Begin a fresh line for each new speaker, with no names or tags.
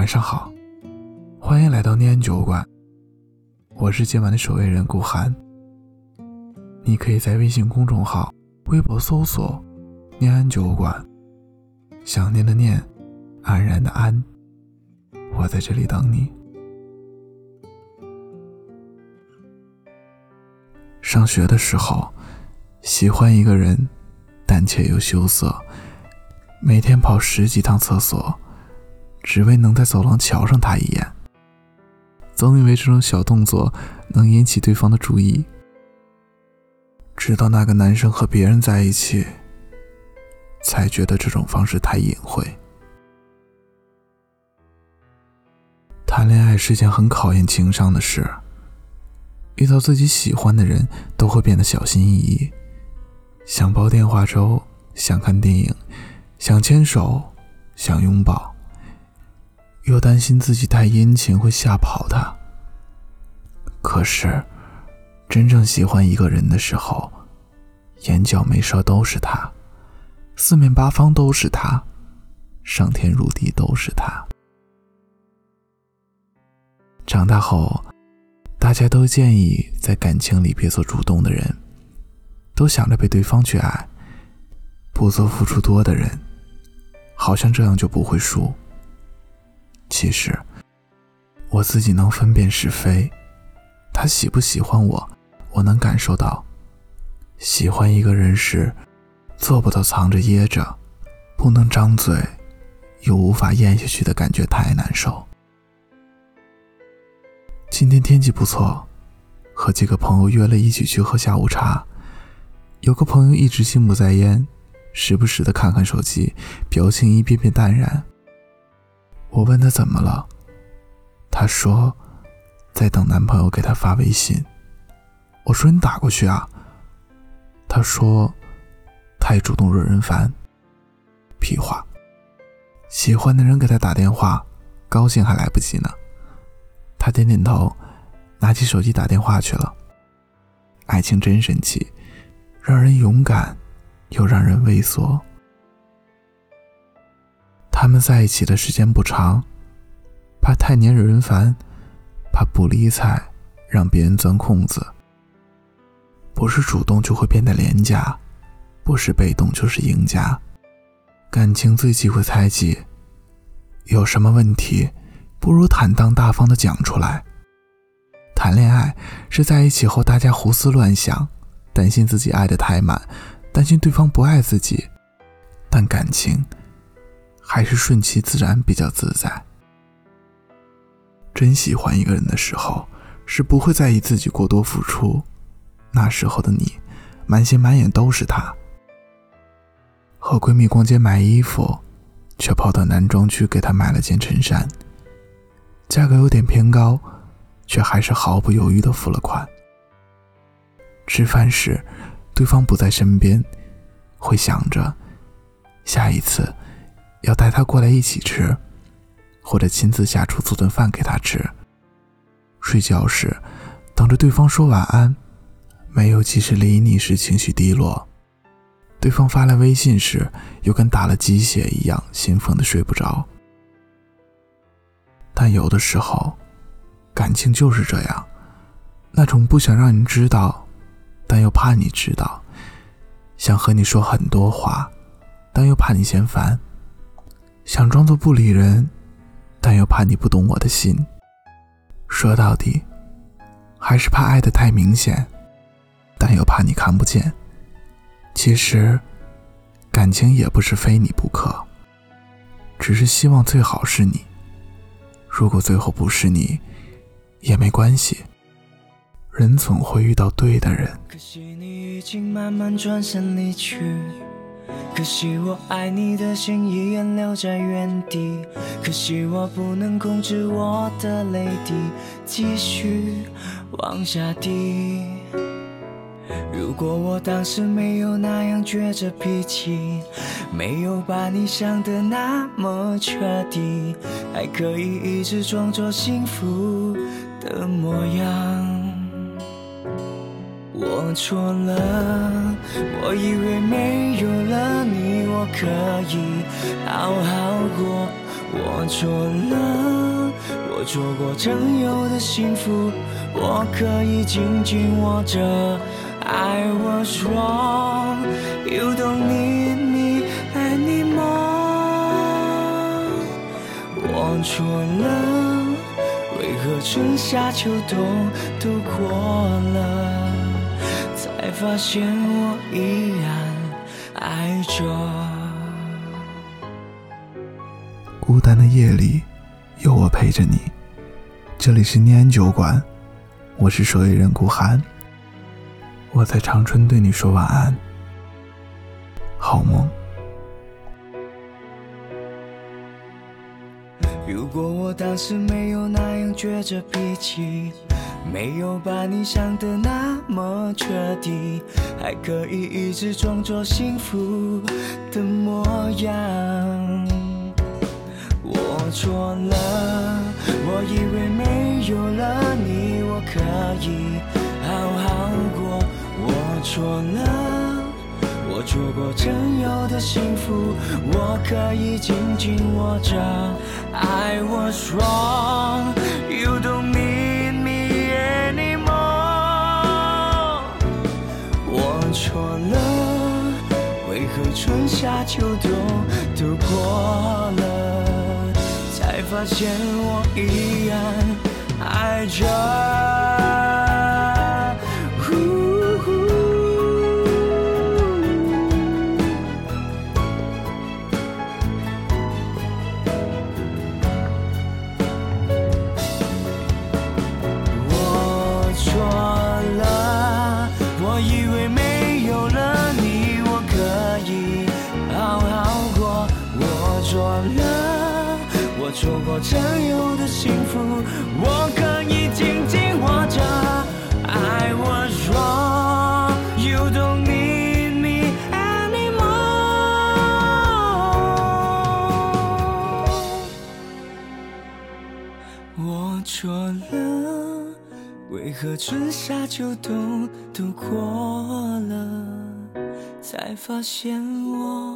晚上好，欢迎来到念安酒馆。我是今晚的守夜人顾寒。你可以在微信公众号、微博搜索“念安酒馆”，想念的念，安然的安。我在这里等你。上学的时候，喜欢一个人，胆怯又羞涩，每天跑十几趟厕所。只为能在走廊瞧上他一眼，总以为这种小动作能引起对方的注意。直到那个男生和别人在一起，才觉得这种方式太隐晦。谈恋爱是件很考验情商的事，遇到自己喜欢的人都会变得小心翼翼，想煲电话粥，想看电影，想牵手，想拥抱。又担心自己太殷勤会吓跑他。可是，真正喜欢一个人的时候，眼角眉梢都是他，四面八方都是他，上天入地都是他。长大后，大家都建议在感情里别做主动的人，都想着被对方去爱，不做付出多的人，好像这样就不会输。其实，我自己能分辨是非，他喜不喜欢我，我能感受到。喜欢一个人时，做不到藏着掖着，不能张嘴，又无法咽下去的感觉太难受。今天天气不错，和几个朋友约了一起去喝下午茶。有个朋友一直心不在焉，时不时的看看手机，表情一遍遍淡然。我问他怎么了，他说在等男朋友给他发微信。我说你打过去啊。他说太主动惹人烦。屁话，喜欢的人给他打电话，高兴还来不及呢。他点点头，拿起手机打电话去了。爱情真神奇，让人勇敢，又让人畏缩。他们在一起的时间不长，怕太黏惹人烦，怕不理睬让别人钻空子。不是主动就会变得廉价，不是被动就是赢家。感情最忌讳猜忌，有什么问题，不如坦荡大方的讲出来。谈恋爱是在一起后大家胡思乱想，担心自己爱的太满，担心对方不爱自己，但感情。还是顺其自然比较自在。真喜欢一个人的时候，是不会在意自己过多付出。那时候的你，满心满眼都是他。和闺蜜逛街买衣服，却跑到男装区给她买了件衬衫，价格有点偏高，却还是毫不犹豫的付了款。吃饭时，对方不在身边，会想着下一次。要带他过来一起吃，或者亲自下厨做顿饭给他吃。睡觉时，等着对方说晚安，没有及时理你时情绪低落。对方发来微信时，又跟打了鸡血一样兴奋的睡不着。但有的时候，感情就是这样，那种不想让你知道，但又怕你知道，想和你说很多话，但又怕你嫌烦。想装作不理人，但又怕你不懂我的心。说到底，还是怕爱的太明显，但又怕你看不见。其实，感情也不是非你不可，只是希望最好是你。如果最后不是你，也没关系。人总会遇到对的人。
可惜你已经慢慢转身离去。可惜我爱你的心依然留在原地，可惜我不能控制我的泪滴继续往下滴。如果我当时没有那样倔着脾气，没有把你想的那么彻底，还可以一直装作幸福的模样。我错了，我以为没，可以好好过。我错了，我错过曾有的幸福，我可以紧紧握着。I was wrong, you don't need me anymore。我错了，为何春夏秋冬都过了，才发现我依然爱着。
孤单的夜里，有我陪着你。这里是念安酒馆，我是守夜人顾寒。我在长春对你说晚安，好梦。
如果我当时没有那样倔着脾气，没有把你想的那么彻底，还可以一直装作幸福的模样。错了，我以为没有了你，我可以好好过。我错了，我错过曾有的幸福，我可以紧紧握着。I was wrong, you don't need me anymore。我错了，为何春夏秋冬都过了？发现我依然爱着。呼呼我错了我以为没有了你我可以好好过。我错了。我错过曾有的幸福，我可以紧紧握着。I was wrong, you don't need me anymore。我错了，为何春夏秋冬都过了，才发现我。